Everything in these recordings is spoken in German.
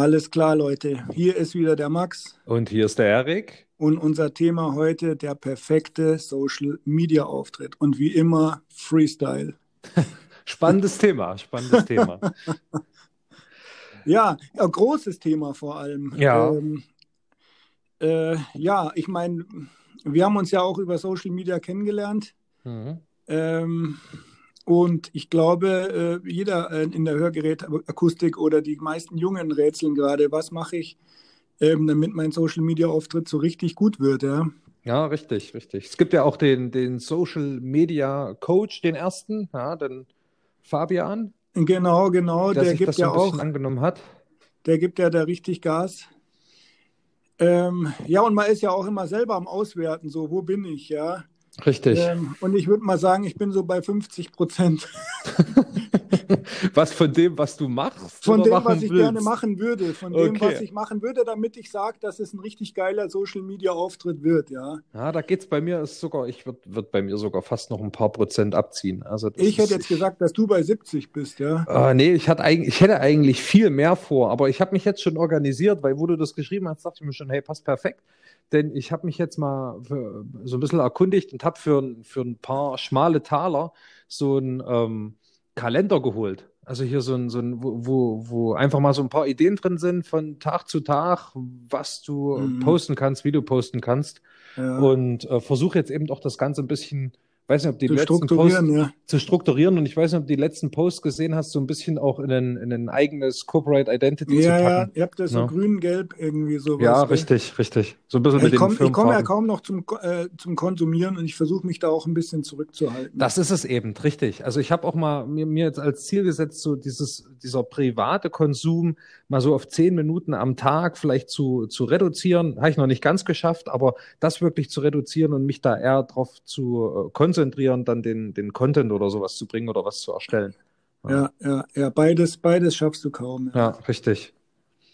Alles klar, Leute. Hier ist wieder der Max. Und hier ist der Erik. Und unser Thema heute der perfekte Social Media Auftritt. Und wie immer Freestyle. Spannendes Thema, spannendes Thema. Ja, ja, großes Thema vor allem. Ja. Ähm, äh, ja, ich meine, wir haben uns ja auch über Social Media kennengelernt. Mhm. Ähm, und ich glaube, äh, jeder äh, in der Hörgerätakustik oder die meisten Jungen rätseln gerade, was mache ich, ähm, damit mein Social Media Auftritt so richtig gut wird. Ja? Ja, richtig, richtig. Es gibt ja auch den, den Social Media Coach, den ersten, ja, den Fabian, Genau, genau. der, Der sich gibt ja auch, angenommen hat. der gibt ja da richtig Gas. Ähm, ja, und man ist ja auch immer selber am Auswerten, so, wo bin ich, ja. Richtig. Ähm, und ich würde mal sagen, ich bin so bei 50 Prozent Was von dem, was du machst? von dem, was ich willst? gerne machen würde, von dem, Okay. was ich machen würde, damit ich sage, dass es ein richtig geiler Social Media Auftritt wird, ja. Ja, da geht's bei mir ist sogar, ich würde würd bei mir sogar fast noch ein paar Prozent abziehen. Also Ich hätte jetzt gesagt, dass du bei 70 bist, ja. Ah, nee, ich hatte eigentlich, ich hätte eigentlich viel mehr vor, aber ich habe mich jetzt schon organisiert, weil wo du das geschrieben hast, dachte ich mir schon, hey, passt perfekt. Denn ich habe mich jetzt mal für, so ein bisschen erkundigt und habe für, ein- für ein paar schmale Taler so einen ähm, Kalender geholt. Also hier so ein, so ein wo, wo, wo einfach mal so ein paar Ideen drin sind von Tag zu Tag, was du Mhm. posten kannst, wie du posten kannst. ja. Und äh, versuche jetzt eben auch das Ganze ein bisschen, weiß nicht, ob die zu letzten strukturieren, ja. zu strukturieren. Und ich weiß nicht, ob du die letzten Posts gesehen hast, so ein bisschen auch in ein, in ein eigenes Corporate Identity Ja, zu ja, packen. ihr habt das Ja. so grün-gelb irgendwie sowas. Ja, gell? richtig, richtig. So ein bisschen mit Ich komme komm ja kaum noch zum, äh, zum Konsumieren und ich versuche mich da auch ein bisschen zurückzuhalten. Das ist es eben, richtig. Also ich habe auch mal mir, mir jetzt als Ziel gesetzt, so dieses, dieser private Konsum mal so auf zehn Minuten am Tag vielleicht zu, zu reduzieren. Habe ich noch nicht ganz geschafft, aber das wirklich zu reduzieren und mich da eher darauf zu äh, konzentrieren, dann den, den Content oder sowas zu bringen oder was zu erstellen. ja, ja, ja, beides, beides schaffst du kaum. Ja. Ja, richtig.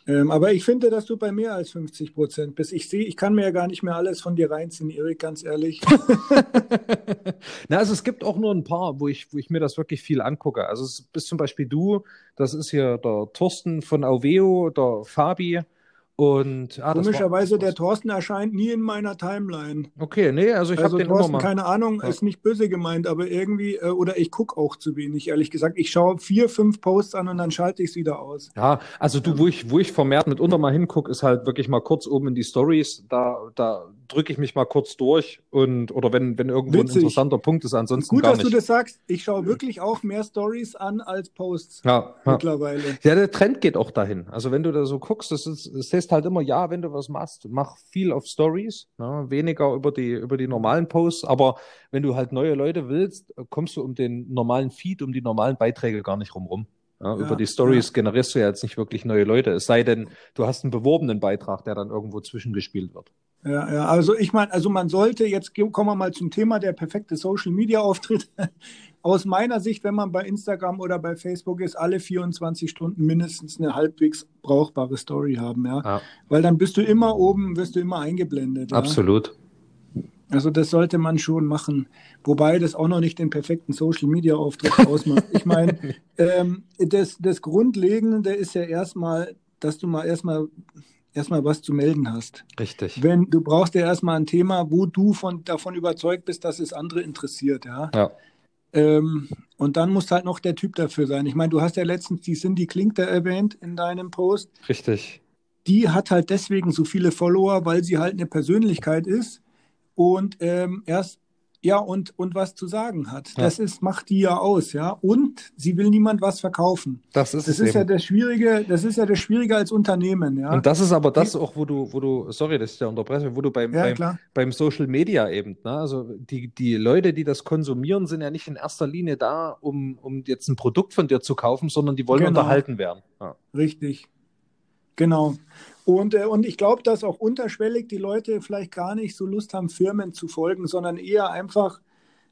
Ähm, aber ich finde, dass du bei mehr als 50 Prozent bist. Ich sehe, ich kann mir ja gar nicht mehr alles von dir reinziehen, Erik, ganz ehrlich. Na, also es gibt auch nur ein paar, wo ich, wo ich mir das wirklich viel angucke. Also es bist zum Beispiel du, das ist hier der Thorsten von Auveo, der Fabi und ah, Komischerweise, der. Thorsten erscheint nie in meiner Timeline. Okay, nee, also ich Also habe den immer Thorsten, mal. keine Ahnung, Ja. ist nicht böse gemeint, aber irgendwie, äh, oder ich gucke auch zu wenig, ehrlich gesagt. Ich schaue vier, fünf Posts an und dann schalte ich es wieder aus. Ja, also du, wo ich, wo ich vermehrt mitunter mal hingucke, ist halt wirklich mal kurz oben in die Stories. Da, da drücke ich mich mal kurz durch und oder wenn, wenn irgendwo ein Witzig. interessanter Punkt ist, ansonsten Gut, gar dass du nicht. das sagst. Ich schaue wirklich auch mehr Stories an als Posts Ja, ja. mittlerweile. Ja, der Trend geht auch dahin. Also wenn du da so guckst, das ist, es heißt halt immer, ja, wenn du was machst, mach viel auf Stories, ne, weniger über die, über die normalen Posts. Aber wenn du halt neue Leute willst, kommst du um den normalen Feed, um die normalen Beiträge gar nicht rumrum. Ja, Ja, über die Stories generierst du ja jetzt nicht wirklich neue Leute. Es sei denn, du hast einen beworbenen Beitrag, der dann irgendwo zwischengespielt wird. Ja, ja, also ich meine, also man sollte, jetzt kommen wir mal zum Thema der perfekte Social Media Auftritt. Aus meiner Sicht, wenn man bei Instagram oder bei Facebook ist, alle 24 Stunden mindestens eine halbwegs brauchbare Story haben, ja. Ja, Weil dann bist du immer oben, wirst du immer eingeblendet. Ja? absolut. Also das sollte man schon machen. Wobei das auch noch nicht den perfekten Social Media Auftritt ausmacht. Ich meine, ähm, das, das Grundlegende ist ja erstmal, dass du mal erstmal erstmal was zu melden hast. Richtig. Wenn du brauchst ja erstmal ein Thema, wo du von, davon überzeugt bist, dass es andere interessiert, ja. Ja. Ähm, und dann muss halt noch der Typ dafür sein. Ich meine, du hast ja letztens die Cindy Klink da erwähnt in deinem Post. Richtig. Die hat halt deswegen so viele Follower, weil sie halt eine Persönlichkeit ist und ähm, erst ja und und was zu sagen hat. Ja. Das ist macht die ja aus, ja. Und sie will niemand was verkaufen. Das ist Das ist ja das Schwierige. Das ist ja das Schwierige als Unternehmen, ja. Und das ist aber das auch, wo du, wo du, sorry, dass ich da unterbreche, wo du beim, ja beim, beim Social Media eben, ne? Also die, die Leute, die das konsumieren, sind ja nicht in erster Linie da, um, um jetzt ein Produkt von dir zu kaufen, sondern die wollen Genau. unterhalten werden. Ja. Richtig. Genau. Und, äh, und ich glaube, dass auch unterschwellig die Leute vielleicht gar nicht so Lust haben, Firmen zu folgen, sondern eher einfach,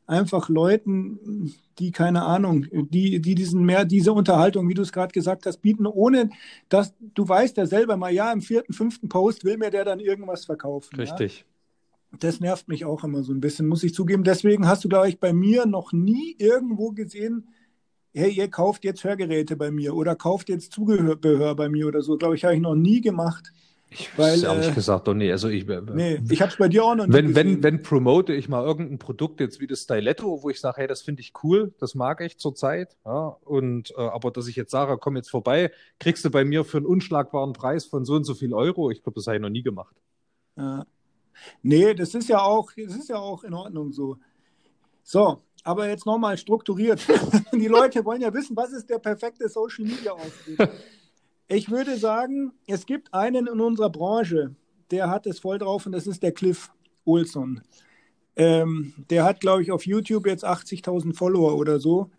einfach Leuten, die, keine Ahnung, die, die diesen mehr, diese Unterhaltung, wie du es gerade gesagt hast, bieten, ohne dass du weißt ja selber mal, ja, im vierten, fünften Post will mir der dann irgendwas verkaufen. Richtig. Ja? Das nervt mich auch immer so ein bisschen, muss ich zugeben. Deswegen hast du, glaube ich, bei mir noch nie irgendwo gesehen, hey, ihr kauft jetzt Hörgeräte bei mir oder kauft jetzt Zubehör bei mir oder so. Glaube ich, habe ich noch nie gemacht. Ich weil, ehrlich äh, gesagt doch nee. Also ich, nee, ich habe es bei dir auch noch nie wenn, gesehen. Wenn, wenn promote ich mal irgendein Produkt jetzt wie das Styletto, wo ich sage, hey, das finde ich cool, das mag ich zurzeit. Ja, und äh, aber dass ich jetzt sage, komm jetzt vorbei, kriegst du bei mir für einen unschlagbaren Preis von so und so viel Euro. Ich glaube, das habe ich noch nie gemacht. Ja. Nee, das ist ja auch, das ist ja auch in Ordnung so. So, aber jetzt nochmal strukturiert. Die Leute wollen ja wissen, was ist der perfekte Social Media Auftritt? Ich würde sagen, es gibt einen in unserer Branche, der hat es voll drauf und das ist der Cliff Olson. Ähm, der hat, glaube ich, auf YouTube jetzt 80.000 Follower oder so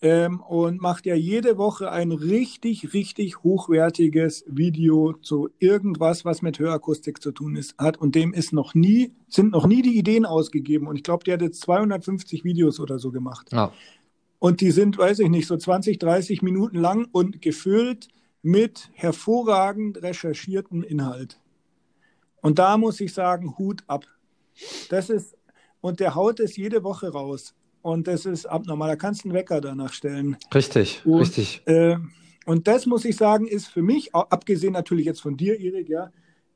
ähm, und macht ja jede Woche ein richtig, richtig hochwertiges Video zu irgendwas, was mit Hörakustik zu tun ist, hat. Und dem ist noch nie, sind noch nie die Ideen ausgegeben. Und ich glaube, der hat jetzt 250 Videos oder so gemacht. Ja. Und die sind, weiß ich nicht, so 20, 30 Minuten lang und gefüllt mit hervorragend recherchiertem Inhalt. Und da muss ich sagen, Hut ab. Das ist, und der haut es jede Woche raus. Und das ist abnormal. Da kannst du einen Wecker danach stellen. Richtig, und, richtig. Äh, und das muss ich sagen, ist für mich, abgesehen natürlich jetzt von dir, Erik, ja,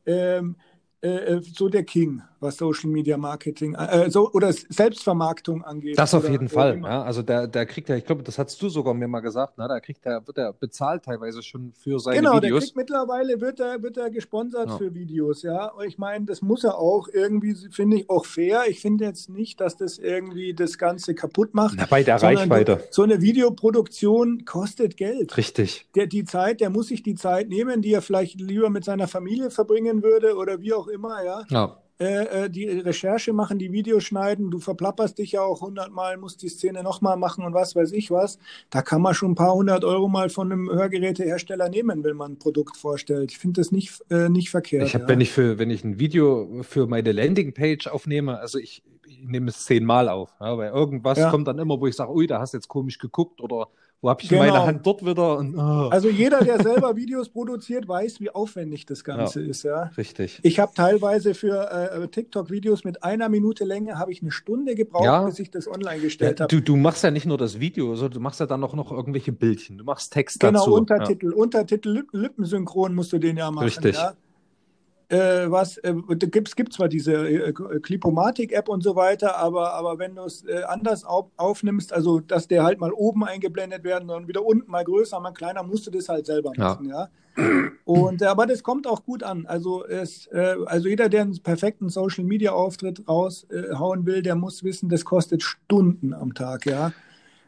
ähm, äh, äh, so der King, was Social Media Marketing äh, so, oder Selbstvermarktung angeht. Das auf oder, jeden Fall. Ja, also der, der kriegt ja, ich glaube, das hast du sogar mir mal gesagt, ne? da kriegt er, wird er bezahlt teilweise schon für seine genau, Videos. Genau, der kriegt mittlerweile wird er, wird er gesponsert ja. für Videos, ja. Ich meine, das muss er auch irgendwie, finde ich, auch fair. Ich finde jetzt nicht, dass das irgendwie das Ganze kaputt macht. Na, bei der Reichweite. So eine Videoproduktion kostet Geld. Richtig. Der, die Zeit, der muss sich die Zeit nehmen, die er vielleicht lieber mit seiner Familie verbringen würde oder wie auch immer, ja. ja. Äh, äh, die Recherche machen, die Videos schneiden, du verplapperst dich ja auch hundertmal, musst die Szene nochmal machen und was weiß ich was. Da kann man schon ein paar hundert Euro mal von einem Hörgerätehersteller nehmen, wenn man ein Produkt vorstellt. Ich finde das nicht, äh, nicht verkehrt. Ich habe, ja. wenn ich für, wenn ich ein Video für meine Landingpage aufnehme, also ich, ich nehme es zehnmal auf, ja, weil irgendwas ja. kommt dann immer, wo ich sage, ui, da hast du jetzt komisch geguckt oder wo habe ich genau. meine Hand dort wieder? Und, oh. Also jeder, der selber Videos produziert, weiß, wie aufwendig das Ganze ja, ist. Ja? Richtig. Ich habe teilweise für äh, TikTok-Videos mit einer Minute Länge habe ich eine Stunde gebraucht, ja. bis ich das online gestellt ja, habe. Du, du machst ja nicht nur das Video, sondern du machst ja dann auch noch irgendwelche Bildchen. Du machst Text genau, dazu. Genau, Untertitel. Untertitel, Lippensynchron musst du den ja machen. Richtig. Äh, was, äh, gibt, gibt zwar diese äh, Clipomatic-App und so weiter, aber, aber wenn du es äh, anders auf, aufnimmst, also dass der halt mal oben eingeblendet werden und wieder unten mal größer, mal kleiner, musst du das halt selber machen, ja. ja? Und, äh, aber das kommt auch gut an. Also, es, äh, also jeder, der einen perfekten Social-Media-Auftritt raushauen will, der muss wissen, das kostet Stunden am Tag, ja.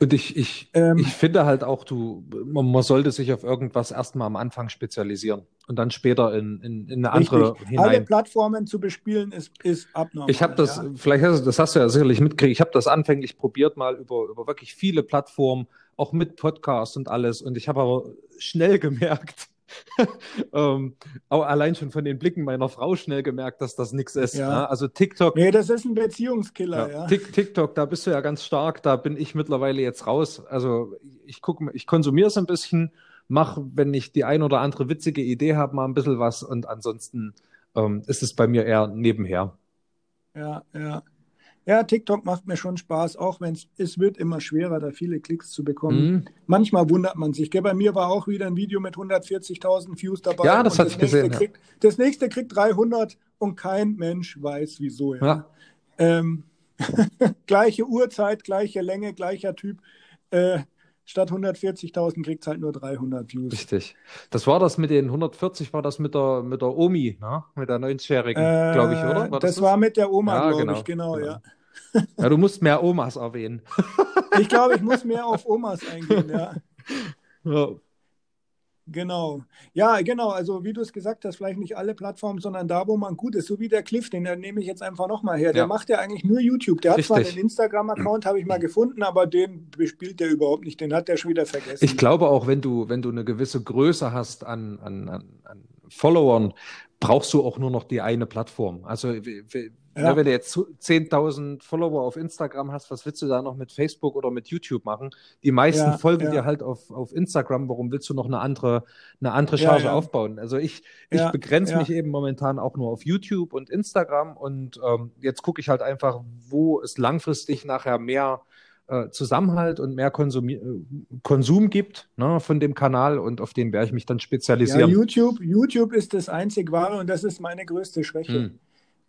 Und ich, ich, ähm, ich finde halt auch, du, man, man, sollte sich auf irgendwas erstmal am Anfang spezialisieren und dann später in, in, in eine richtig. andere hinein. Alle Plattformen zu bespielen ist, ist abnormal. Ich habe das, ja. vielleicht hast du, das hast du ja sicherlich mitgekriegt, ich habe das anfänglich probiert mal über, über wirklich viele Plattformen, auch mit Podcasts und alles. Und ich habe aber schnell gemerkt, ähm, auch allein schon von den Blicken meiner Frau schnell gemerkt, dass das nichts ist. Ja. Ne? Also TikTok. Nee, das ist ein Beziehungskiller, ja. ja. TikTok, da bist du ja ganz stark, da bin ich mittlerweile jetzt raus. Also ich gucke, ich konsumiere es ein bisschen, mache, wenn ich die ein oder andere witzige Idee habe, mal ein bisschen was und ansonsten ähm, ist es bei mir eher nebenher. Ja, ja. Ja, TikTok macht mir schon Spaß, auch wenn es wird immer schwerer, da viele Klicks zu bekommen. Mhm. Manchmal wundert man sich. Gell? Bei mir war auch wieder ein Video mit 140.000 Views dabei. Ja, das hatte ich gesehen. Kriegt, ja. Das nächste kriegt 300 und kein Mensch weiß wieso. Ja. ja. Ähm, gleiche Uhrzeit, gleiche Länge, gleicher Typ. Äh, statt 140.000 kriegt es halt nur 300 Views. Richtig. Das war das mit den 140, war das mit der, mit der Omi, ne? mit der 90-Jährigen, äh, glaube ich, oder? War das, das, war mit der Oma, ja, glaube genau, ich, genau, genau, ja. Ja, du musst mehr Omas erwähnen. Ich glaube, ich muss mehr auf Omas eingehen, ja. ja. Genau. Ja, genau. Also wie du es gesagt hast, vielleicht nicht alle Plattformen, sondern da, wo man gut ist. So wie der Cliff, den nehme ich jetzt einfach nochmal her. Der ja. macht ja eigentlich nur YouTube. Der hat Richtig. zwar einen Instagram-Account, habe ich mal gefunden, aber den bespielt der überhaupt nicht. Den hat der schon wieder vergessen. Ich glaube auch, wenn du, wenn du eine gewisse Größe hast an, an, an, an Followern brauchst du auch nur noch die eine Plattform. Also ja. wenn du jetzt 10.000 Follower auf Instagram hast, was willst du da noch mit Facebook oder mit YouTube machen? Die meisten ja, folgen ja. dir halt auf, auf Instagram. Warum willst du noch eine andere, eine andere Charge aufbauen? Also ich, ich begrenze mich eben momentan auch nur auf YouTube und Instagram und ähm, jetzt gucke ich halt einfach, wo es langfristig nachher mehr äh, Zusammenhalt und mehr Konsum, äh, Konsum gibt ne, von dem Kanal und auf den werde ich mich dann spezialisieren. Ja, YouTube, YouTube ist das einzig wahre und das ist meine größte Schwäche. Hm.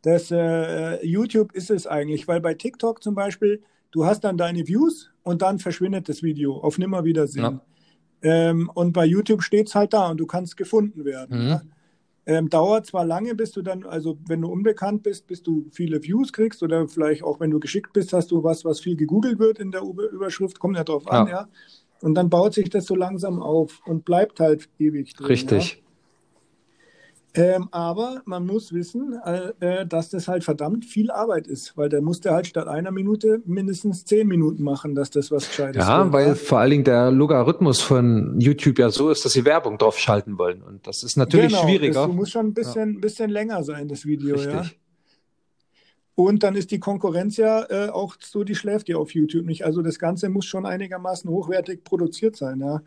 Das äh, YouTube ist es eigentlich, weil bei TikTok zum Beispiel, du hast dann deine Views und dann verschwindet das Video auf Nimmerwiedersehen. Ja. Ähm, und bei YouTube steht es halt da und du kannst gefunden werden. Mhm. Ja? Ähm, dauert zwar lange, bis du dann, also wenn du unbekannt bist, bis du viele Views kriegst oder vielleicht auch wenn du geschickt bist, hast du was, was viel gegoogelt wird in der Überschrift, kommt ja drauf an, ja. Und dann baut sich das so langsam auf und bleibt halt ewig drin. Richtig. Ja? Ähm, aber man muss wissen, äh, äh, dass das halt verdammt viel Arbeit ist, weil der musste halt statt einer Minute mindestens zehn Minuten machen, dass das was Gescheites Ja, wird, weil vor allen Dingen der Logarithmus von YouTube ja so ist, dass sie Werbung drauf schalten wollen. Und das ist natürlich genau, schwieriger. Das muss schon ein bisschen, ja. bisschen länger sein, das Video, Richtig. ja. Und dann ist die Konkurrenz ja äh, auch so, die schläft ja auf YouTube nicht. Also das Ganze muss schon einigermaßen hochwertig produziert sein, ja.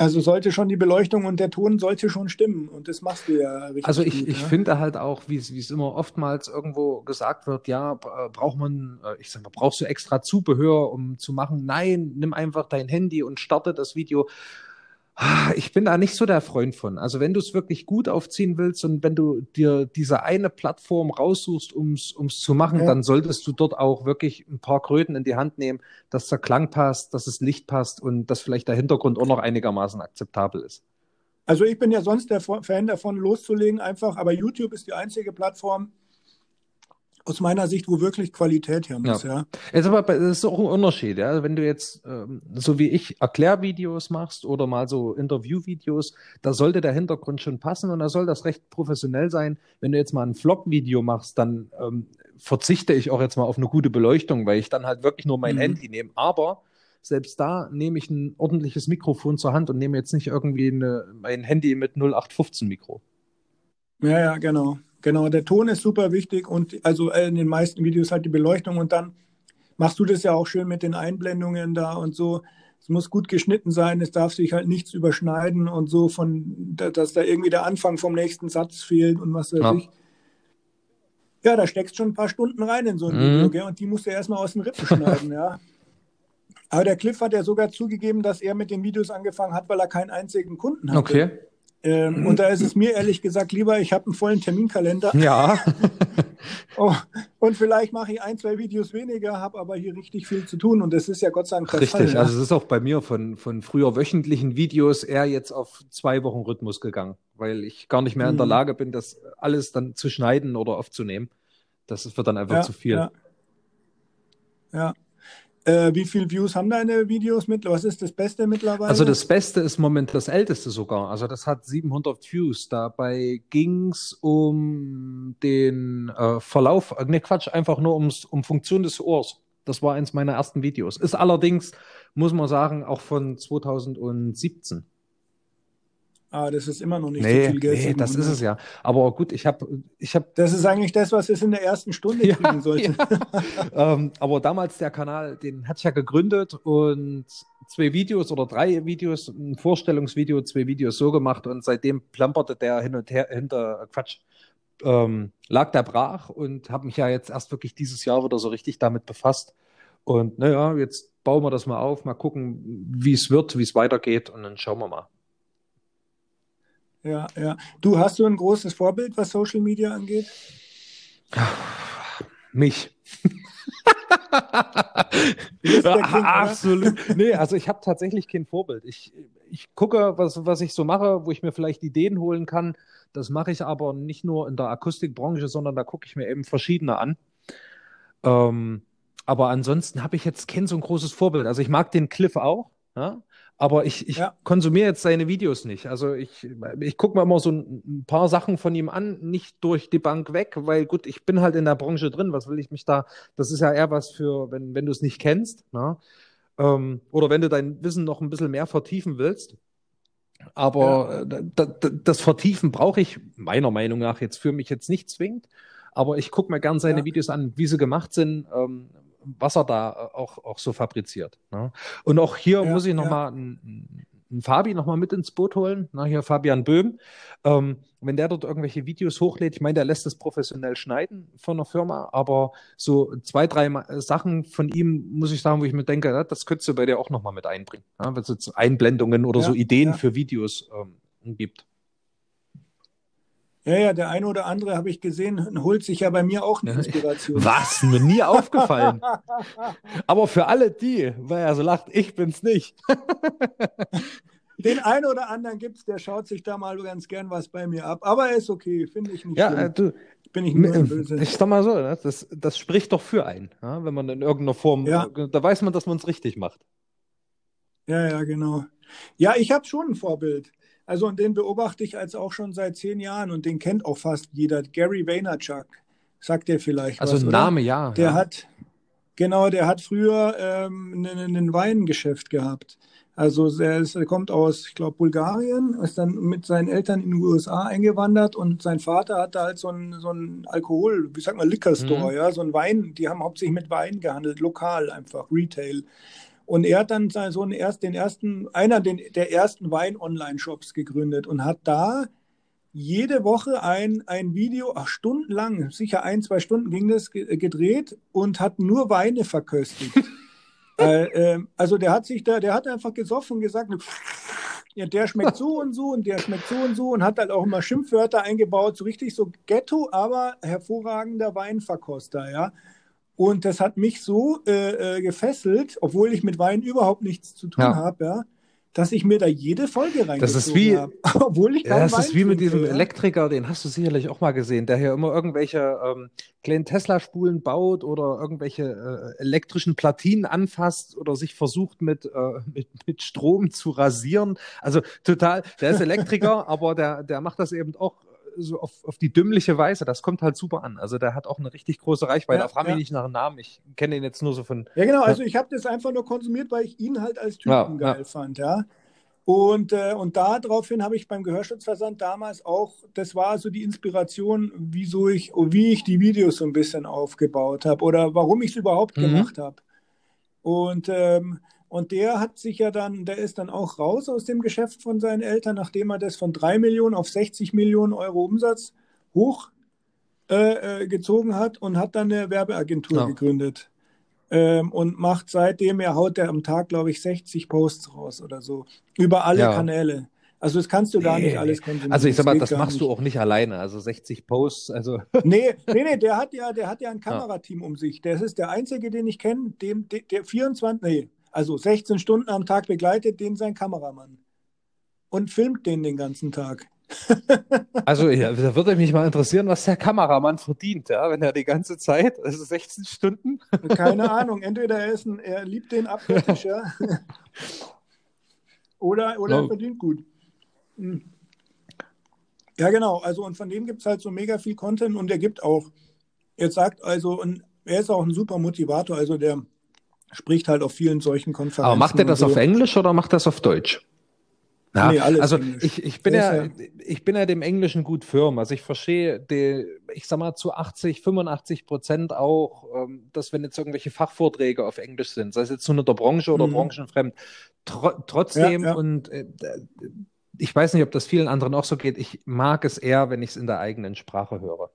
Also sollte schon die Beleuchtung und der Ton sollte schon stimmen und das machst du ja richtig. Also ich, gut, ich ne? finde halt auch, wie es immer oftmals irgendwo gesagt wird, ja, äh, braucht man, äh, ich sag mal, brauchst du extra Zubehör, um zu machen? Nein, nimm einfach dein Handy und starte das Video. Ah, ich bin da nicht so der Freund von. Also wenn du es wirklich gut aufziehen willst und wenn du dir diese eine Plattform raussuchst, um es zu machen, ja. dann solltest du dort auch wirklich ein paar Kröten in die Hand nehmen, dass der Klang passt, dass das Licht passt und dass vielleicht der Hintergrund auch noch einigermaßen akzeptabel ist. Also ich bin ja sonst der Fan davon, loszulegen einfach, aber YouTube ist die einzige Plattform, aus meiner Sicht, wo wirklich Qualität her muss, ja. ja. Jetzt aber, das ist auch ein Unterschied, ja. Wenn du jetzt, ähm, so wie ich, Erklärvideos machst oder mal so Interviewvideos, da sollte der Hintergrund schon passen und da soll das recht professionell sein. Wenn du jetzt mal ein Vlog-Video machst, dann ähm, verzichte ich auch jetzt mal auf eine gute Beleuchtung, weil ich dann halt wirklich nur mein mhm. Handy nehme. Aber selbst da nehme ich ein ordentliches Mikrofon zur Hand und nehme jetzt nicht irgendwie eine, mein Handy mit 0815 Mikro. Ja, ja, genau. Genau, der Ton ist super wichtig und also in den meisten Videos halt die Beleuchtung und dann machst du das ja auch schön mit den Einblendungen da und so. Es muss gut geschnitten sein, es darf sich halt nichts überschneiden und so von, dass da irgendwie der Anfang vom nächsten Satz fehlt und was weiß ja. ich. Ja, da steckst schon ein paar Stunden rein in so ein mhm. Video, gell? und die musst du erstmal aus den Rippen schneiden, ja. Aber der Cliff hat ja sogar zugegeben, dass er mit den Videos angefangen hat, weil er keinen einzigen Kunden hatte. Okay. Ähm, und da ist es mir ehrlich gesagt lieber, ich habe einen vollen Terminkalender. Ja. oh, und vielleicht mache ich ein, zwei Videos weniger, habe aber hier richtig viel zu tun und das ist ja Gott sei Dank der Richtig, Fall, ne? also es ist auch bei mir von, von früher wöchentlichen Videos eher jetzt auf zwei Wochen Rhythmus gegangen, weil ich gar nicht mehr in der mhm. Lage bin, das alles dann zu schneiden oder aufzunehmen. Das wird dann einfach ja, zu viel. Ja. ja. Äh, wie viele Views haben deine Videos mit? Was ist das Beste mittlerweile? Also das Beste ist momentan das älteste sogar. Also das hat 700 Views. Dabei ging es um den äh, Verlauf, ne Quatsch, einfach nur ums, um Funktion des Ohrs. Das war eins meiner ersten Videos. Ist allerdings, muss man sagen, auch von 2017. Ah, das ist immer noch nicht nee, so viel Geld. Nee, das ist es ja. Aber gut, ich habe. Ich hab, das ist eigentlich das, was es in der ersten Stunde ja, kriegen sollte. Ja. ähm, aber damals der Kanal, den hatte ich ja gegründet und zwei Videos oder drei Videos, ein Vorstellungsvideo, zwei Videos so gemacht und seitdem plamperte der hin und her hinter Quatsch. Ähm, lag der brach und habe mich ja jetzt erst wirklich dieses Jahr wieder so richtig damit befasst. Und naja, jetzt bauen wir das mal auf, mal gucken, wie es wird, wie es weitergeht und dann schauen wir mal. Ja, ja. Du hast du ein großes Vorbild, was Social Media angeht? Mich. Absolut. Nee, also ich habe tatsächlich kein Vorbild. Ich, ich gucke, was, was ich so mache, wo ich mir vielleicht Ideen holen kann. Das mache ich aber nicht nur in der Akustikbranche, sondern da gucke ich mir eben verschiedene an. Ähm, aber ansonsten habe ich jetzt kein so ein großes Vorbild. Also ich mag den Cliff auch. Ja? Aber ich, ich ja. konsumiere jetzt seine Videos nicht. Also ich, ich gucke mir immer so ein paar Sachen von ihm an, nicht durch die Bank weg, weil gut, ich bin halt in der Branche drin. Was will ich mich da? Das ist ja eher was für, wenn, wenn du es nicht kennst, ne? ähm, oder wenn du dein Wissen noch ein bisschen mehr vertiefen willst. Aber ja. Äh, das Vertiefen brauche ich meiner Meinung nach jetzt für mich jetzt nicht zwingend. Aber ich gucke mir gern seine ja. Videos an, wie sie gemacht sind, ähm, was er da äh, auch, auch so fabriziert. Ne? Und auch hier ja, muss ich nochmal ja. ein, ein Fabi nochmal mit ins Boot holen. Na, hier Fabian Böhm. Ähm, wenn der dort irgendwelche Videos hochlädt, ich meine, der lässt es professionell schneiden von einer Firma, aber so zwei, drei Sachen von ihm, muss ich sagen, wo ich mir denke, das könntest du bei dir auch nochmal mit einbringen. Ja, wenn es jetzt Einblendungen oder ja, so Ideen ja. für Videos ähm, gibt. Ja, ja, der eine oder andere habe ich gesehen, holt sich ja bei mir auch eine Inspiration. Was? Mir nie aufgefallen. Aber für alle die, weil er so lacht, ich bin's nicht. Den einen oder anderen gibt es, der schaut sich da mal ganz gern was bei mir ab. Aber er ist okay, finde ich nicht ja, schlimm. Du, bin ich nur böse. Ich sag mal so, ne, das, das spricht doch für einen, wenn man in irgendeiner Form, ja. da weiß man, dass man es richtig macht. Ja, ja, genau. Ja, ich habe schon ein Vorbild. Also und den beobachte ich als auch schon seit zehn Jahren und den kennt auch fast jeder. Gary Vaynerchuk, sagt der vielleicht Also was, ein Name, ja. Der ja. hat, genau, der hat früher ähm, ein Weingeschäft gehabt. Also er, ist, er kommt aus, ich glaube, Bulgarien, ist dann mit seinen Eltern in die USA eingewandert und sein Vater hatte halt so einen so Alkohol, wie sagt man, Liquor Store, mhm. ja, so ein Wein, die haben hauptsächlich mit Wein gehandelt, lokal einfach, Retail. Und er hat dann so einen erst, den ersten, einer der ersten Wein-Online-Shops gegründet und hat da jede Woche ein, ein Video, ach, stundenlang, sicher ein, zwei Stunden ging das, gedreht und hat nur Weine verköstigt. äh, äh, also der hat sich da, der hat einfach gesoffen und gesagt, ja, der schmeckt so und so und der schmeckt so und so und hat halt auch immer Schimpfwörter eingebaut, so richtig so Ghetto, aber hervorragender Weinverkoster, ja. Und das hat mich so äh, äh, gefesselt, obwohl ich mit Wein überhaupt nichts zu tun ja. habe, ja, dass ich mir da jede Folge reingezogen Das ist wie, habe. obwohl ich ja, das Wein ist wie mit diesem ja. Elektriker, den hast du sicherlich auch mal gesehen, der hier immer irgendwelche ähm, kleinen Tesla-Spulen baut oder irgendwelche äh, elektrischen Platinen anfasst oder sich versucht mit, äh, mit, mit Strom zu rasieren. Also total, der ist Elektriker, aber der, der macht das eben auch so auf, auf die dümmliche Weise. Das kommt halt super an. Also der hat auch eine richtig große Reichweite. Ja, Frag mich ja. nicht nach dem Namen. Ich kenne ihn jetzt nur so von. Ja, genau. Also ich habe das einfach nur konsumiert, weil ich ihn halt als Typen ja, geil fand, ja. Und, äh, und daraufhin habe ich beim Gehörschutzversand damals auch, das war so die Inspiration, wieso ich, wie ich die Videos so ein bisschen aufgebaut habe oder warum ich es überhaupt mhm. gemacht habe. Und ähm, und der hat sich ja dann, der ist dann auch raus aus dem Geschäft von seinen Eltern, nachdem er das von 3 Millionen auf 60 Millionen Euro Umsatz hochgezogen äh, äh hat und hat dann eine Werbeagentur ja. gegründet. Ähm, und macht seitdem, er haut er am Tag, glaube ich, 60 Posts raus oder so. Über alle ja. Kanäle. Also das kannst du gar nee, nicht alles konsumieren. Also ich sag mal, das, das machst nicht. du auch nicht alleine. Also 60 Posts, also. Nee, nee, nee, der hat ja, der hat ja ein Kamerateam ja. um sich. Das ist der einzige, den ich kenne, dem, der, der 24, nee, also 16 Stunden am Tag begleitet den sein Kameramann und filmt den den ganzen Tag. also ja, da würde mich mal interessieren, was der Kameramann verdient, ja, wenn er die ganze Zeit, also 16 Stunden. Keine Ahnung, entweder er, ist ein, er liebt den abgöttisch, ja. oder oder oh. er verdient gut. Hm. Ja, genau, also und von dem gibt es halt so mega viel Content und er gibt auch, er sagt also, und er ist auch ein super Motivator, also der spricht halt auf vielen solchen Konferenzen. Aber macht er das so. auf Englisch oder macht er das auf Deutsch? Ja, nee, also ich, ich bin ja, ja, ich bin ja dem Englischen gut firm. Also ich verstehe, die, ich sag mal zu 80, 85 Prozent auch, ähm, dass wenn jetzt irgendwelche Fachvorträge auf Englisch sind, sei es jetzt nur in der Branche oder mhm. branchenfremd, tr trotzdem ja, ja. und äh, ich weiß nicht, ob das vielen anderen auch so geht. Ich mag es eher, wenn ich es in der eigenen Sprache höre.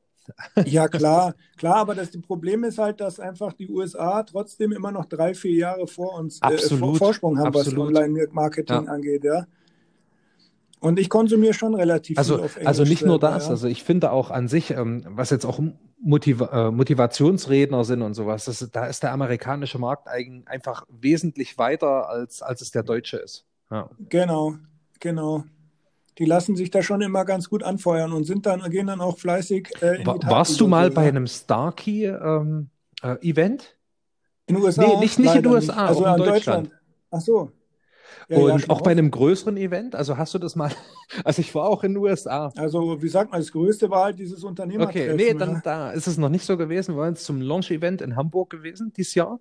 Ja, klar, klar, aber das Problem ist halt, dass einfach die USA trotzdem immer noch drei, vier Jahre vor uns äh, Absolut. Vorsprung haben, Absolut. was Online-Marketing ja. angeht, ja. Und ich konsumiere schon relativ also, viel auf Englisch. Also nicht nur das, ja. also ich finde auch an sich, ähm, was jetzt auch Motiv äh, Motivationsredner sind und sowas, das, da ist der amerikanische Markt einfach wesentlich weiter, als, als es der deutsche ist. Ja. Genau, genau die lassen sich da schon immer ganz gut anfeuern und sind dann, gehen dann auch fleißig äh, in War, Warst du mal bei einem Starkey-Event? Ähm, äh, in den USA? Nee, nicht, nicht in den USA, also in Deutschland. Deutschland. Ach so. Ja, und ja, auch bei einem größeren Event? Also hast du das mal? Also ich war auch in den USA. Also wie sagt man, das größte war halt dieses Unternehmertreffen. Okay, nee, dann ja. da ist es noch nicht so gewesen. Wir waren jetzt zum Launch-Event in Hamburg gewesen dieses Jahr.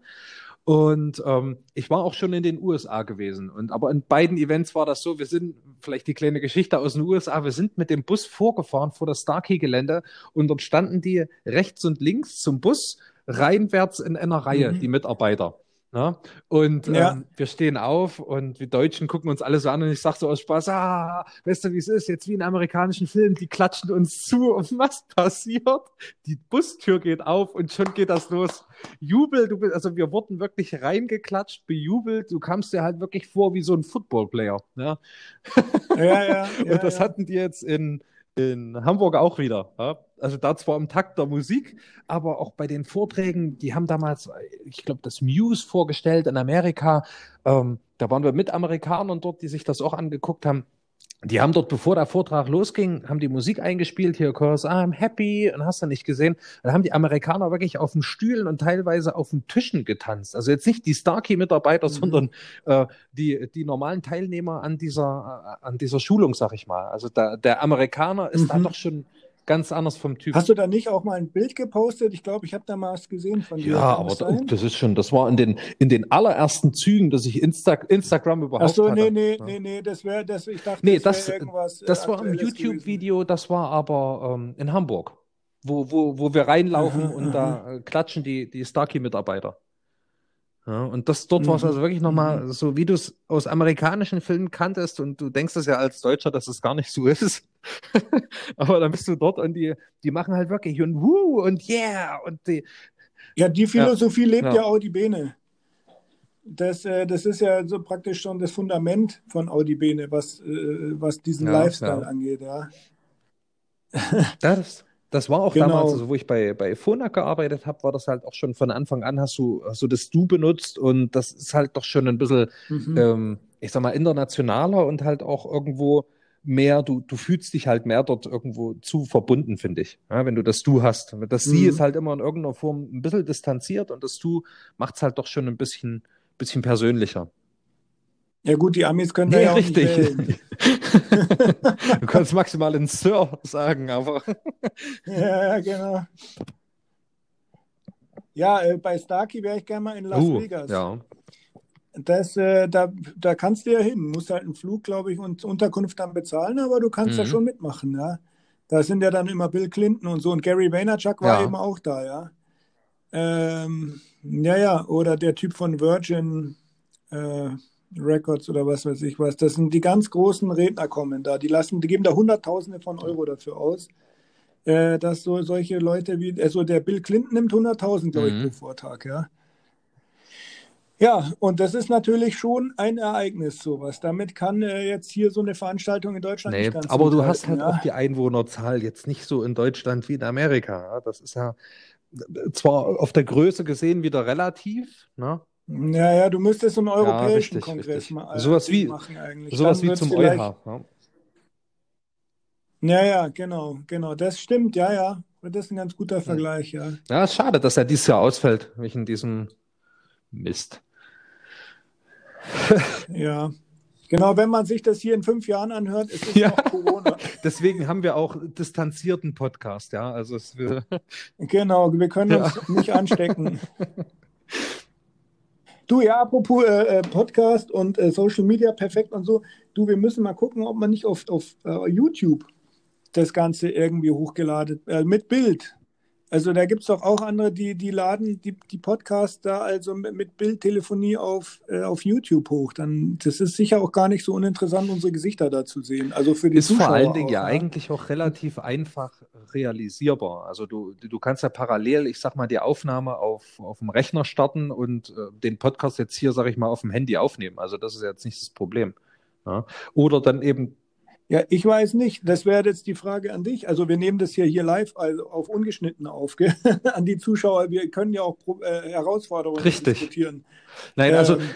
Und ähm, ich war auch schon in den USA gewesen. Und aber in beiden Events war das so, wir sind, vielleicht die kleine Geschichte aus den USA, wir sind mit dem Bus vorgefahren vor das Starkey-Gelände und dort standen die rechts und links zum Bus reinwärts in einer Reihe, mhm. die Mitarbeiter. Ne? Und ja. ähm, wir stehen auf und wir Deutschen gucken uns alle so an und ich sage so aus Spaß, ah, weißt du, wie es ist, jetzt wie in amerikanischen Filmen, die klatschen uns zu und was passiert? Die Bustür geht auf und schon geht das los. Jubel, du bist, also wir wurden wirklich reingeklatscht, bejubelt, du kamst dir halt wirklich vor wie so ein Footballplayer. Ne? Ja, ja, ja. und das hatten die jetzt in, in Hamburg auch wieder. Ja? Also da zwar im Takt der Musik, aber auch bei den Vorträgen, die haben damals, ich glaube, das Muse vorgestellt in Amerika. Ähm, da waren wir mit Amerikanern dort, die sich das auch angeguckt haben die haben dort, bevor der Vortrag losging, haben die Musik eingespielt, hier, cause I'm happy, und hast du nicht gesehen. Dann haben die Amerikaner wirklich auf den Stühlen und teilweise auf den Tischen getanzt. Also jetzt nicht die Starkey-Mitarbeiter, mhm. sondern äh, die, die normalen Teilnehmer an dieser, äh, an dieser Schulung, sag ich mal. Also da, der Amerikaner ist mhm. da doch schon ganz anders vom Typ. Hast du da nicht auch mal ein Bild gepostet? Ich glaube, ich habe da mal was gesehen von dir. Ja, aber da, das ist schon, das war in den, in den allerersten Zügen, dass ich Insta, Instagram überhaupt Ach so, nee, nee, ja. nee, nee, das wäre, das, ich dachte, nee, das, das irgendwas. Äh, das war ein YouTube-Video, das war aber ähm, in Hamburg, wo, wo, wo wir reinlaufen und da äh, klatschen die, die Starkey-Mitarbeiter. Ja, und das dort mhm. war es also wirklich nochmal mhm. so, wie du es aus amerikanischen Filmen kanntest und du denkst es ja als Deutscher, dass es gar nicht so ist. Aber dann bist du dort und die, die machen halt wirklich und wuh und yeah und die. Ja, die Philosophie ja, lebt ja. ja Audi Bene. Das, äh, das ist ja so praktisch schon das Fundament von Audi Bene, was, äh, was diesen ja, Lifestyle angeht, ja. Das, das war auch genau. damals, also wo ich bei, bei Phonak gearbeitet habe, war das halt auch schon von Anfang an, hast du, hast du das Du benutzt und das ist halt doch schon ein bisschen, mhm. ähm, ich sag mal, internationaler und halt auch irgendwo mehr, du, du fühlst dich halt mehr dort irgendwo zu verbunden, finde ich. Ja, wenn du das Du hast. Das Sie mhm. ist halt immer in irgendeiner Form ein bisschen distanziert und das Du macht es halt doch schon ein bisschen, bisschen persönlicher. Ja gut, die Amis können nee, da ja richtig. du kannst maximal in Sir sagen, aber. ja, genau. Ja, äh, bei Starkey wäre ich gerne mal in Las uh, Vegas. Ja. Das, äh, da, da kannst du ja hin. Musst halt einen Flug, glaube ich, und Unterkunft dann bezahlen, aber du kannst mhm. da schon mitmachen, ja. Da sind ja dann immer Bill Clinton und so und Gary Vaynerchuk war ja. eben auch da, ja. Ähm, ja, ja, oder der Typ von Virgin, äh, Records oder was weiß ich was. Das sind die ganz großen Redner kommen da. Die lassen, die geben da Hunderttausende von Euro dafür aus. Äh, dass so solche Leute wie, also der Bill Clinton nimmt 100.000, glaube ich, mhm. pro Vortrag, ja. Ja, und das ist natürlich schon ein Ereignis, sowas. Damit kann äh, jetzt hier so eine Veranstaltung in Deutschland nee, nicht ganz Aber du hast halt ja. auch die Einwohnerzahl jetzt nicht so in Deutschland wie in Amerika. Das ist ja zwar auf der Größe gesehen wieder relativ, ne? Ja, ja, du müsstest so einen europäischen ja, richtig, Kongress richtig. mal sowas wie, machen eigentlich. Sowas wie zum EuH. Ja. ja, ja, genau, genau. Das stimmt, ja, ja. Das ist ein ganz guter Vergleich, ja. Ja, ist schade, dass er dieses Jahr ausfällt, wegen diesem Mist. ja. Genau, wenn man sich das hier in fünf Jahren anhört, ist es ja. noch Corona. Deswegen haben wir auch distanzierten Podcast, ja. Also es, wir... Genau, wir können ja. uns nicht anstecken. Du, ja, apropos äh, äh, Podcast und äh, Social Media perfekt und so. Du, wir müssen mal gucken, ob man nicht auf, auf uh, YouTube das Ganze irgendwie hochgeladen, äh, mit Bild. Also da gibt es doch auch andere, die, die laden die, die Podcasts da also mit, Bildtelefonie auf, äh, auf YouTube hoch. Dann, das ist sicher auch gar nicht so uninteressant, unsere Gesichter da zu sehen. Also für die ist Zuschauer vor allen Dingen auch, ja ne? eigentlich auch relativ einfach realisierbar. Also du, du kannst ja parallel, ich sag mal, die Aufnahme auf, auf dem Rechner starten und äh, den Podcast jetzt hier, sag ich mal, auf dem Handy aufnehmen. Also das ist jetzt nicht das Problem. Ja? Oder dann eben ja, ich weiß nicht. Das wäre jetzt die Frage an dich. Also wir nehmen das hier, hier live also auf ungeschnitten auf. an die Zuschauer. Wir können ja auch äh, Herausforderungen Richtig. diskutieren. Nein, also ähm,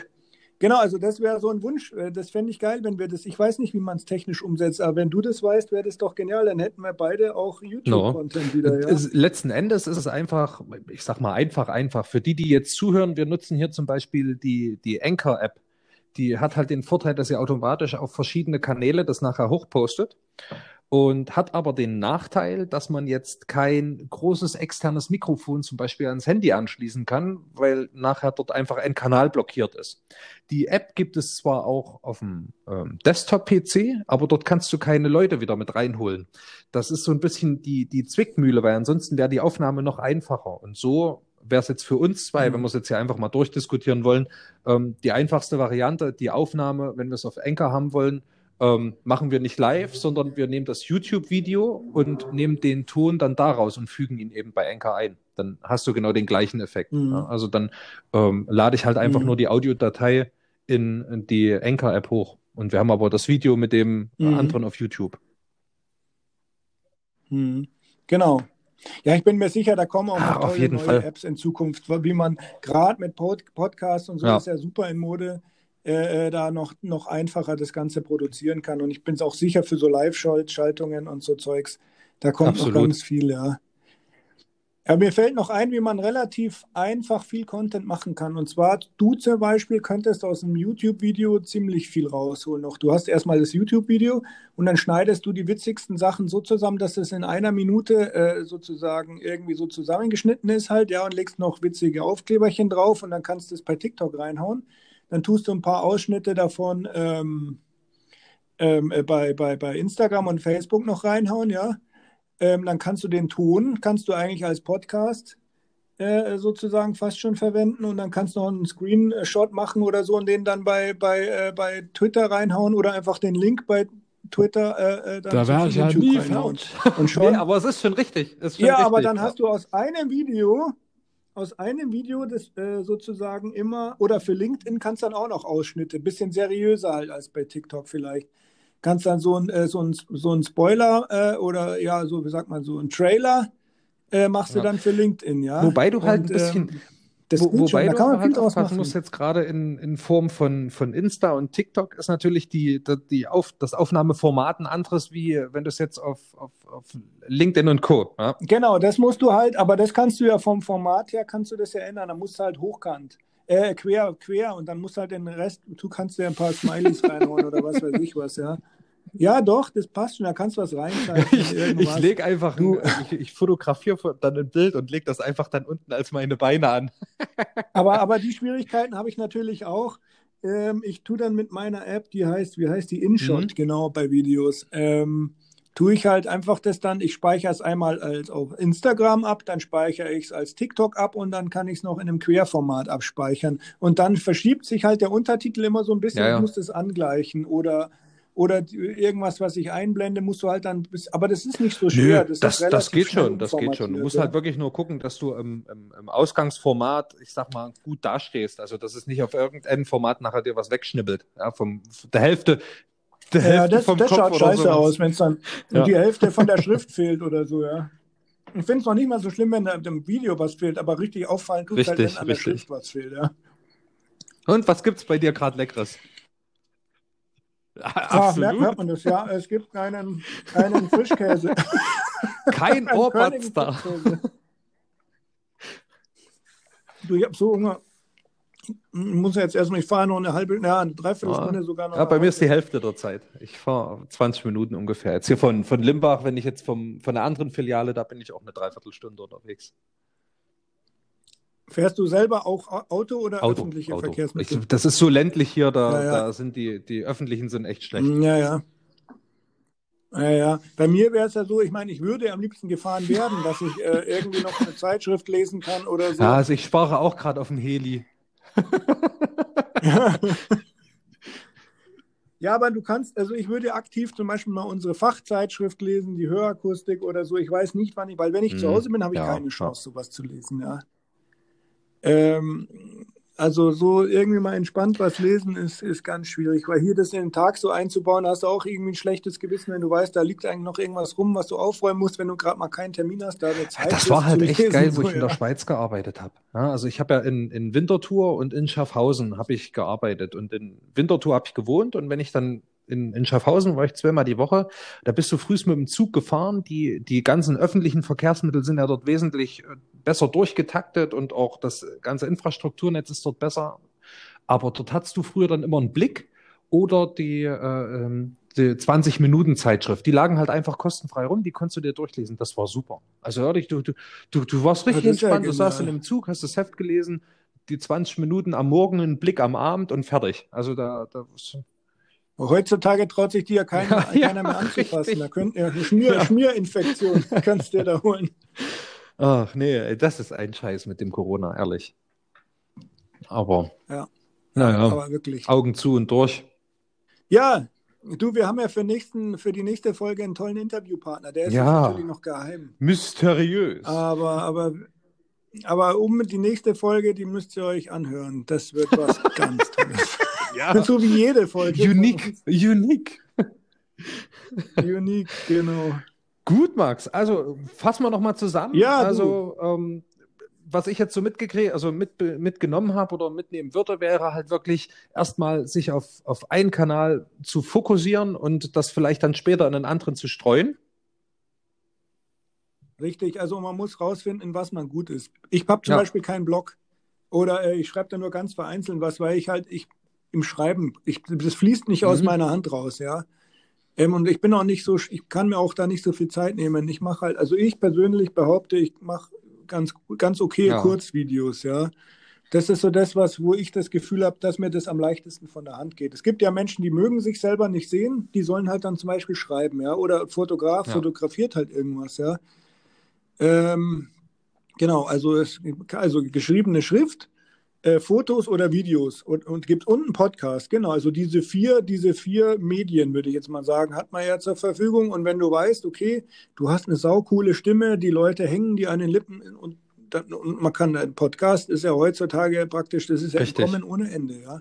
Genau, also das wäre so ein Wunsch. Äh, das fände ich geil, wenn wir das. Ich weiß nicht, wie man es technisch umsetzt, aber wenn du das weißt, wäre das doch genial. Dann hätten wir beide auch YouTube-Content no. wieder. Ja? Letzten Endes ist es einfach, ich sag mal einfach, einfach. Für die, die jetzt zuhören, wir nutzen hier zum Beispiel die, die Anchor-App die hat halt den Vorteil, dass sie automatisch auf verschiedene Kanäle das nachher hochpostet. und hat aber den Nachteil, dass man jetzt kein großes externes Mikrofon zum Beispiel ans Handy anschließen kann, weil nachher dort einfach ein Kanal blockiert ist. Die App gibt es zwar auch auf dem ähm, Desktop-PC, aber dort kannst du keine Leute wieder mit reinholen. Das ist so ein bisschen die, die Zwickmühle, weil ansonsten wäre die Aufnahme noch einfacher. Und so wäre es jetzt für uns zwei, mhm. wenn wir es jetzt hier einfach mal durchdiskutieren wollen, ähm, die einfachste Variante, die Aufnahme, wenn wir es auf Enker haben wollen, ähm, machen wir nicht live, sondern wir nehmen das YouTube-Video und nehmen den Ton dann daraus und fügen ihn eben bei Anchor ein. Dann hast du genau den gleichen Effekt. Mhm. Ja? Also dann ähm, lade ich halt einfach mhm. nur die Audiodatei in, in die Anchor-App hoch. Und wir haben aber das Video mit dem mhm. anderen auf YouTube. Mhm. Genau. Ja, ich bin mir sicher, da kommen auch noch ah, tolle neue Fall. Apps in Zukunft, wie man gerade mit Pod Podcasts und so ja. ist ja super in Mode äh, äh, da noch, noch einfacher das Ganze produzieren kann. Und ich bin auch sicher für so Live-Schaltungen und so Zeugs, da kommt Absolut. noch ganz viel, ja. Ja, mir fällt noch ein, wie man relativ einfach viel Content machen kann. Und zwar, du zum Beispiel könntest aus einem YouTube-Video ziemlich viel rausholen noch. Du hast erstmal das YouTube-Video und dann schneidest du die witzigsten Sachen so zusammen, dass es in einer Minute äh, sozusagen irgendwie so zusammengeschnitten ist halt, ja, und legst noch witzige Aufkleberchen drauf und dann kannst du es bei TikTok reinhauen. Dann tust du ein paar Ausschnitte davon ähm, ähm, äh, bei, bei, bei Instagram und Facebook noch reinhauen, ja. Ähm, dann kannst du den Ton, kannst du eigentlich als Podcast äh, sozusagen fast schon verwenden und dann kannst du noch einen Screenshot machen oder so und den dann bei, bei, äh, bei Twitter reinhauen oder einfach den Link bei Twitter äh, äh dann da wäre ich ja nie und, und schon. Nee, aber es ist schon richtig. Ist schon ja, richtig. aber dann hast du aus einem Video aus einem Video das äh, sozusagen immer, oder für LinkedIn kannst du dann auch noch Ausschnitte, bisschen seriöser halt als bei TikTok vielleicht. Kannst dann so ein, äh, so ein, so ein Spoiler äh, oder ja, so wie sagt man, so ein Trailer äh, machst ja. du dann für LinkedIn, ja. Wobei du halt Und, ein bisschen, ähm, das Wo, wobei schon, da kann man viel draus machen. muss jetzt gerade in, in Form von, von Insta und TikTok ist natürlich die, die, die auf, das Aufnahmeformat ein anderes, wie wenn du es jetzt auf, auf, auf LinkedIn und Co. Ja? Genau, das musst du halt, aber das kannst du ja vom Format her, kannst du das ja ändern. Da musst du halt hochkant, äh, quer, quer und dann musst du halt den Rest, du kannst ja ein paar Smileys reinhauen oder was weiß ich was, ja. Ja, doch, das passt schon. Da kannst du was reinzeichnen. ich, ich lege einfach, du, ich, ich fotografiere dann ein Bild und lege das einfach dann unten als meine Beine an. aber, aber die Schwierigkeiten habe ich natürlich auch. Ähm, ich tue dann mit meiner App, die heißt, wie heißt die InShot, mhm. genau bei Videos. Ähm, tue ich halt einfach das dann, ich speichere es einmal als auf Instagram ab, dann speichere ich es als TikTok ab und dann kann ich es noch in einem Querformat abspeichern. Und dann verschiebt sich halt der Untertitel immer so ein bisschen, ja, ja. ich muss das angleichen oder oder irgendwas, was ich einblende, musst du halt dann, aber das ist nicht so schwer. Nö, das, das, das geht schon, das geht schon. Du musst ja. halt wirklich nur gucken, dass du im, im, im, Ausgangsformat, ich sag mal, gut dastehst. Also, dass es nicht auf irgendein Format nachher dir was wegschnibbelt. Ja, vom, der Hälfte, der ja, Hälfte das, vom das Kopf schaut scheiße so. aus, wenn es dann ja. die Hälfte von der Schrift fehlt oder so, ja. Ich finde es noch nicht mal so schlimm, wenn da im Video was fehlt, aber richtig auffallen tut richtig, halt, wenn an der Schrift was fehlt, ja. Und was gibt's bei dir gerade Leckeres? Absolut. Ja, merkt, man das, ja. Es gibt keinen, keinen Frischkäse. Kein Ohrpatz Du, ich habe so Hunger. Ich muss jetzt erstmal, ich fahre noch eine halbe, ja, eine Dreiviertelstunde ja. sogar noch. Ja, bei mir ist die Hälfte der Zeit. Ich fahre 20 Minuten ungefähr. Jetzt hier von, von Limbach, wenn ich jetzt vom, von der anderen Filiale, da bin ich auch eine Dreiviertelstunde unterwegs. Fährst du selber auch Auto oder Auto, öffentliche Auto. Verkehrsmittel? Ich, das ist so ländlich hier, da, ja. da sind die, die öffentlichen sind echt schlecht. Ja, ja. Ja, ja. Bei mir wäre es ja so, ich meine, ich würde am liebsten gefahren werden, dass ich äh, irgendwie noch eine Zeitschrift lesen kann oder so. Ja, also ich spare auch gerade auf dem Heli. Ja. ja, aber du kannst, also ich würde aktiv zum Beispiel mal unsere Fachzeitschrift lesen, die Hörakustik oder so. Ich weiß nicht, wann ich, weil wenn ich hm, zu Hause bin, habe ich ja, keine Chance, sowas zu lesen, ja. Ähm, also so irgendwie mal entspannt was lesen ist, ist ganz schwierig, weil hier das in den Tag so einzubauen, hast du auch irgendwie ein schlechtes Gewissen, wenn du weißt, da liegt eigentlich noch irgendwas rum, was du aufräumen musst, wenn du gerade mal keinen Termin hast, da Zeit Das war halt echt lesen, geil, wo so, ich in der Schweiz gearbeitet habe. Ja, also ich habe ja in, in Winterthur und in Schaffhausen habe ich gearbeitet. Und in Winterthur habe ich gewohnt. Und wenn ich dann in, in Schaffhausen war ich zweimal die Woche. Da bist du frühst mit dem Zug gefahren. Die, die ganzen öffentlichen Verkehrsmittel sind ja dort wesentlich äh, besser durchgetaktet und auch das ganze Infrastrukturnetz ist dort besser. Aber dort hattest du früher dann immer einen Blick oder die, äh, ähm, die 20 Minuten Zeitschrift. Die lagen halt einfach kostenfrei rum, die konntest du dir durchlesen. Das war super. Also ehrlich, du, du, du, du warst richtig ja entspannt, du saßt in einem Zug, hast das Heft gelesen, die 20 Minuten am Morgen, einen Blick am Abend und fertig. Also da, da Heutzutage traut sich die ja keiner, Ja, keiner mehr anzufassen. richtig. Da könnten ja Schmier, Ja. Schmierinfektion kannst du dir da holen. Ach nee, das ist ein Scheiß mit dem Corona, ehrlich. Aber Ja. naja, Aber wirklich. Augen zu und durch. Ja, du, wir haben ja für, nächsten, für die nächste Folge einen tollen Interviewpartner. Der ist Ja. natürlich noch geheim. Mysteriös. Aber, aber, aber um die nächste Folge, die müsst ihr euch anhören. Das wird was ganz Tolles. Ja. So wie jede Folge. Unique, unique. Unique, genau. Gut, Max. Also fassen wir nochmal zusammen. Ja, also ähm, was ich jetzt so mitgekriegt, also mit, mitgenommen habe oder mitnehmen würde, wäre halt wirklich erstmal sich auf, auf einen Kanal zu fokussieren und das vielleicht dann später in einen anderen zu streuen. Richtig, also man muss rausfinden, in was man gut ist. Ich habe zum Ja. Beispiel keinen Blog oder äh, ich schreibe da nur ganz vereinzelt was, weil ich halt, ich im Schreiben, ich, das fließt nicht aus Mhm. meiner Hand raus, ja. Ähm, und ich bin auch nicht so, ich kann mir auch da nicht so viel Zeit nehmen. Ich mache halt, also ich persönlich behaupte, ich mache ganz, ganz okay Ja. Kurzvideos, ja. Das ist so das, was, wo ich das Gefühl habe, dass mir das am leichtesten von der Hand geht. Es gibt ja Menschen, die mögen sich selber nicht sehen, die sollen halt dann zum Beispiel schreiben, ja. Oder Fotograf Ja. fotografiert halt irgendwas, ja. Ähm, genau, also, es, also geschriebene Schrift, äh, Fotos oder Videos und, und gibt und einen Podcast. Genau, also diese vier, diese vier Medien, würde ich jetzt mal sagen, hat man ja zur Verfügung. Und wenn du weißt, okay, du hast eine saukoole Stimme, die Leute hängen die an den Lippen und, und man kann, ein Podcast ist ja heutzutage praktisch, das ist ja Richtig. Kommen ohne Ende, ja.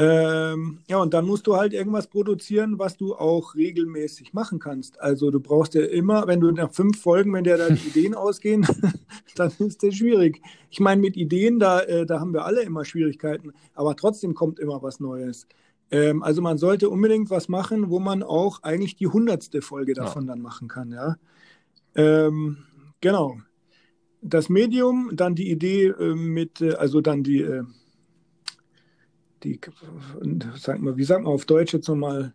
Ähm, ja, und dann musst du halt irgendwas produzieren, was du auch regelmäßig machen kannst. Also du brauchst ja immer, wenn du nach fünf Folgen, wenn dir da die Ideen ausgehen, dann ist das schwierig. Ich meine, mit Ideen, da, äh, da haben wir alle immer Schwierigkeiten, aber trotzdem kommt immer was Neues. Ähm, also man sollte unbedingt was machen, wo man auch eigentlich die hundertste Folge Ja. davon dann machen kann, ja. Ähm, genau. Das Medium, dann die Idee äh, mit, äh, also dann die, äh, die, sag mal, wie sagt man auf Deutsch jetzt nochmal,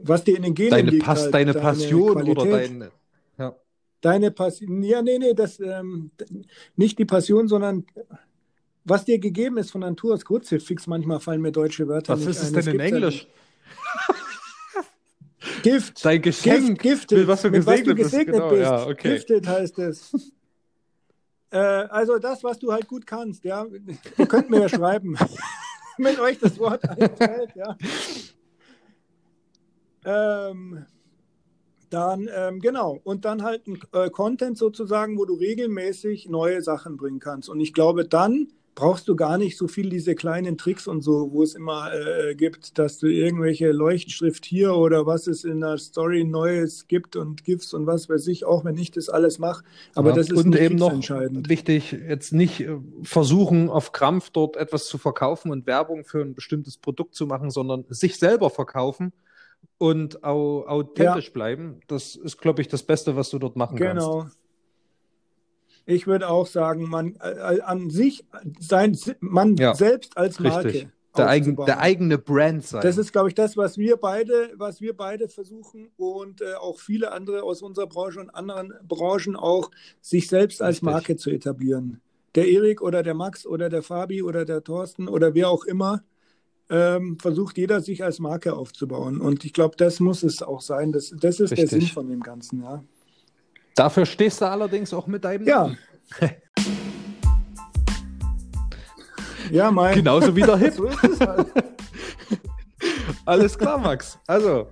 was dir in den Genen Deine, liegt, Pass, halt, deine Passion oder Qualität. deine. Ja. Deine Passion, ja, nee, nee, das, ähm, nicht die Passion, sondern was dir gegeben ist von Natur aus. Kruzifix, manchmal fallen mir deutsche Wörter Was nicht ist es denn in Englisch? nicht. Gift. Dein Geschenk. Gift, gifted. mit was du mit was du gesegnet bist, gesegnet genau, bist. ja, okay. Gifted heißt es. äh, also das, was du halt gut kannst, ja. Ihr könnt mir ja schreiben, wenn euch das Wort einfällt, ja. Ähm, dann, ähm, genau, und dann halt ein äh, Content sozusagen, wo du regelmäßig neue Sachen bringen kannst. Und ich glaube, dann brauchst du gar nicht so viel diese kleinen Tricks und so, wo es immer äh, gibt, dass du irgendwelche Leuchtschrift hier oder was es in der Story Neues gibt und GIFs und was weiß ich, auch wenn ich das alles mache. Aber Ja, das ist und eben noch entscheidend. wichtig, jetzt nicht äh, versuchen, auf Krampf dort etwas zu verkaufen und Werbung für ein bestimmtes Produkt zu machen, sondern sich selber verkaufen und au authentisch bleiben. Das ist, glaube ich, das Beste, was du dort machen kannst. Genau. Ich würde auch sagen, man äh, an sich sein, man Ja, selbst als Marke. Richtig. Der, eigen, der eigene Brand sein. Das ist, glaube ich, das, was wir beide, was wir beide versuchen und äh, auch viele andere aus unserer Branche und anderen Branchen auch, sich selbst als Richtig. Marke zu etablieren. Der Erik oder der Max oder der Fabi oder der Thorsten oder wer auch immer, ähm, versucht jeder sich als Marke aufzubauen. Und ich glaube, das muss es auch sein. Das, das ist der Richtig. Sinn von dem Ganzen, ja. Dafür stehst du allerdings auch mit deinem Ja. ja, mein. Genauso wie der Hip. So ist es halt. Alles klar, Max. Also,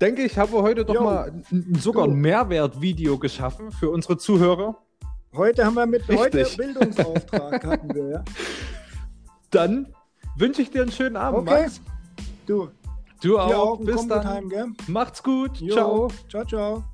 denke ich, haben wir heute doch Jo. mal sogar ein Mehrwertvideo geschaffen für unsere Zuhörer. Heute haben wir mit heute Richtig. Bildungsauftrag hatten wir, ja. Dann wünsche ich dir einen schönen Abend, Okay. Max. Du, Du auch. auch Bis dann. Time? Macht's gut. Jo. Ciao. Ciao, ciao.